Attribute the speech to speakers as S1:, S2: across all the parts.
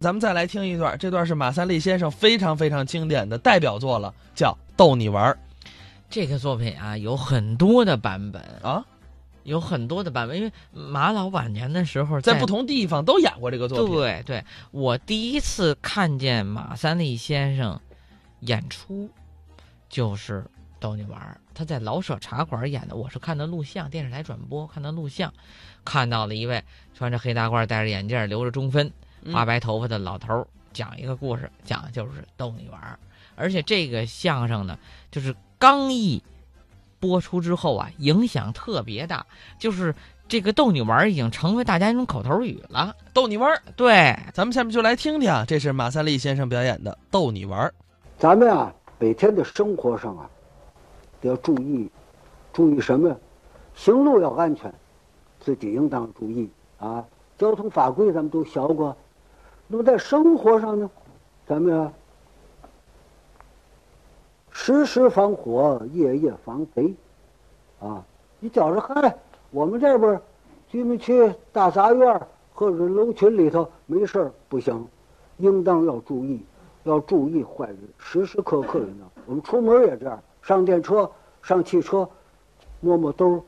S1: 咱们再来听一段，这段是马三立先生非常非常经典的代表作了，叫《逗你玩儿
S2: 这个作品啊，有很多的版本》
S1: 啊，
S2: 有很多的版本，因为马老晚年的时候
S1: 在不同地方都演过这个作品。
S2: 对对，我第一次看见马三立先生演出，就是逗你玩儿。他在老舍茶馆演的，我是看的录像，电视台转播看的录像，看到了一位穿着黑大褂、戴着眼镜、留着中分、
S1: 嗯
S2: 花白头发的老头儿讲一个故事，讲的就是逗你玩儿。而且这个相声呢，就是刚一播出之后啊，影响特别大，就是这个逗你玩儿已经成为大家一种口头语了。
S1: 逗你玩儿，
S2: 对，
S1: 咱们下面就来听听啊，这是马三立先生表演的《逗你玩儿》。
S3: 咱们啊，每天的生活上啊，得要注意，注意什么呀？行路要安全，自己应当注意啊。交通法规咱们都学过，那么在生活上呢，咱们啊，时时防火，夜夜防贼，啊，你觉着嗨，我们这边儿居民区大杂院或者楼群里头没事儿不行，应当要注意。要注意坏人，时时刻刻的呢。我们出门也这样，上电车、上汽车，摸摸兜儿，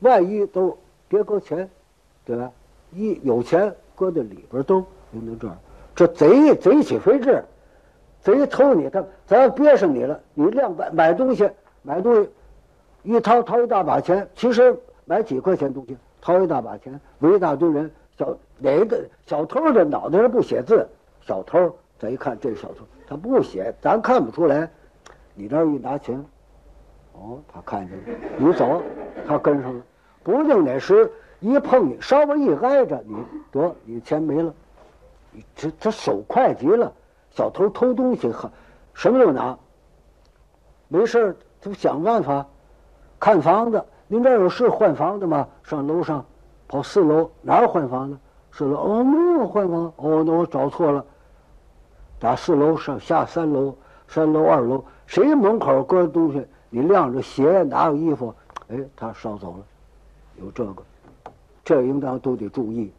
S3: 万一兜别搁钱，对吧？一有钱搁在里边兜儿，应当这样。这贼贼起飞智，贼偷你，他咱要憋上你了，你量买买东西，买东西一掏掏一大把钱，其实买几块钱东西，掏一大把钱，围一大堆人，小哪个小偷的脑袋上不写字，小偷。再一看这小偷，他不写，咱看不出来。你这儿一拿钱，哦，他看见了，你走，他跟上了。不定哪时一碰你，稍微一挨着你，得你钱没了。你这这手快极了，小偷偷东西很，什么都拿。没事儿，他想办法看房子。您这儿有是换房的吗？上楼上，跑四楼哪儿换房子？四楼哦，没有换房。哦，那我找错了。打四楼上下三楼，三楼二楼，谁门口搁东西，你晾着鞋，拿着衣服，哎，他捎走了，有这个，这应当都得注意。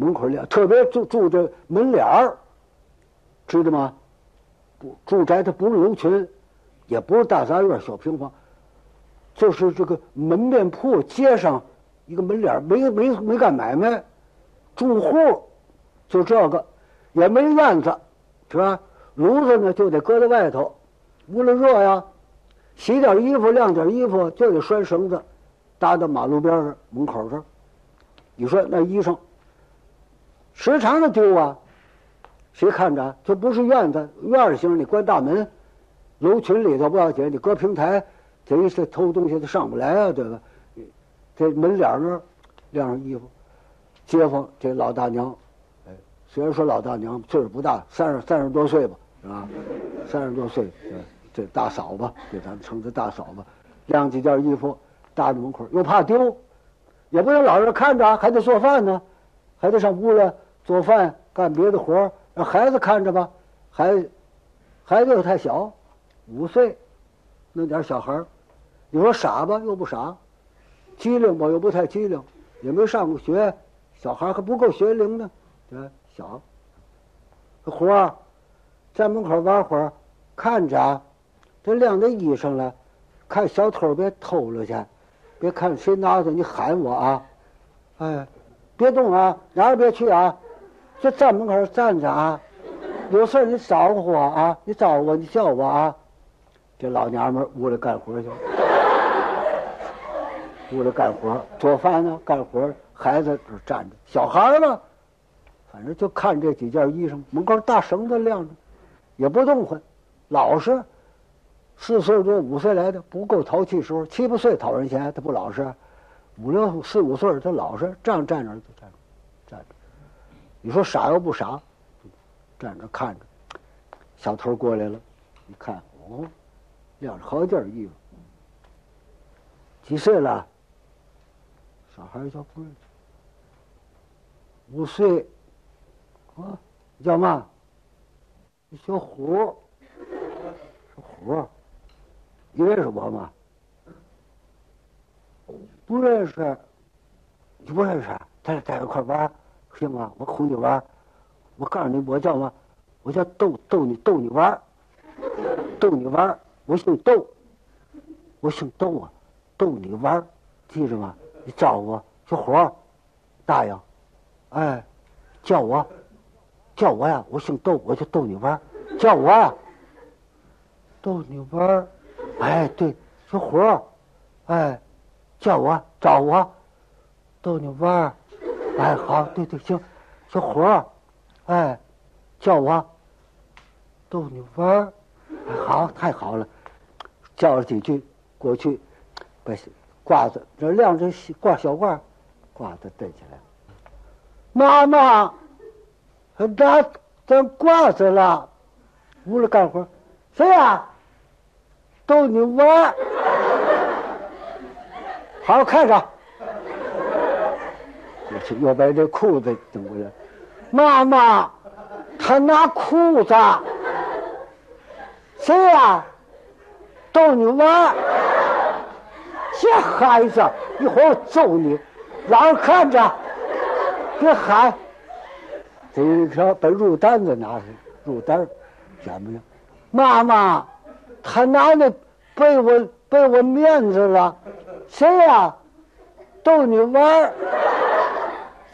S3: 门口晾，特别住住这门脸儿，知道吗？不，住宅它不是楼群，也不是大杂院、小平房，就是这个门面铺街上一个门脸儿，没没没干买卖，住户就这个，也没院子。是吧？炉子呢就得搁在外头，屋里热呀，洗点衣服、晾点衣服就得拴绳子，搭到马路边上门口这儿。你说那衣裳，时常的丢啊，谁看着？这不是院子，院型你关大门，楼群里头不要紧，你搁平台，这一这偷东西他上不来啊，对吧？这门脸那儿晾上衣服，街坊这老大娘。虽然说老大娘岁数不大，三十三十多岁吧，是吧？三十多岁，这大嫂吧，这咱们称之大嫂吧，晾几件衣服搭在门口，又怕丢，也不能老是看着，还得做饭呢，还得上屋了做饭干别的活让孩子看着吧，孩子孩子又太小，五岁，弄点小孩你说傻吧又不傻，机灵吧又不太机灵，也没上过学，小孩还不够学龄呢，对吧？小，活儿在门口玩会儿，看着，这晾着衣裳了，看小偷别偷了去，别看谁拿着你喊我啊，哎，别动啊，哪儿别去啊，就站门口站着啊，有事你招呼我啊，你招呼我，你叫我啊，这老娘们屋里干活去了，屋里干活，做饭呢，干活，孩子这站着，小孩呢。反正就看这几件衣裳，门口大绳子晾着，也不动换，老实。四岁多五岁来的不够淘气时候，七八岁讨人嫌，他不老实；五六四五岁他老实，这样站着就站着，站着。你说傻又不傻，站着看着。小偷过来了，一看哦，晾着好几件衣服。几岁了？小孩叫不认识。五岁。啊，叫嘛？小虎，小虎，你认识我吗？不认识，你不认识？咱俩在一块玩行吗？我哄你玩，我告诉你，我叫嘛？我叫逗逗你逗你玩，逗你玩。我姓逗，我姓逗啊，逗你玩，记着吗？你找我小伙儿，答应，哎，叫我，叫我呀！我姓窦，我就逗你玩，叫我呀，逗你玩。哎，对，小伙儿，哎，叫我找我，逗你玩儿。哎，好，对对，行，小伙儿，哎，叫我逗你玩儿。哎，好，太好了。叫了几句，过去把褂子这晾着挂小褂，褂子戴起来。妈妈，拿咱褂子了，屋里干活，谁呀？逗你玩 好好看着。过去又把这裤子整过来。妈妈，他拿裤子，谁呀？逗你玩这孩子，一会儿我揍你，老实看着，别喊。这一条把入单子拿上，入单怎么样？妈妈，他拿那被我被我面子了，谁呀？逗你玩儿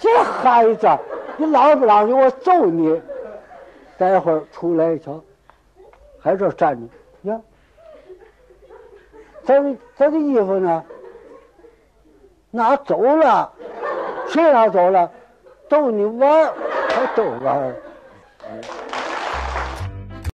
S3: 这孩子，你老不老实，我揍你。待会儿出来一瞧，还这站着，呀。咱的咱的衣服呢？拿走了？谁拿走了？逗你玩儿，还逗玩儿。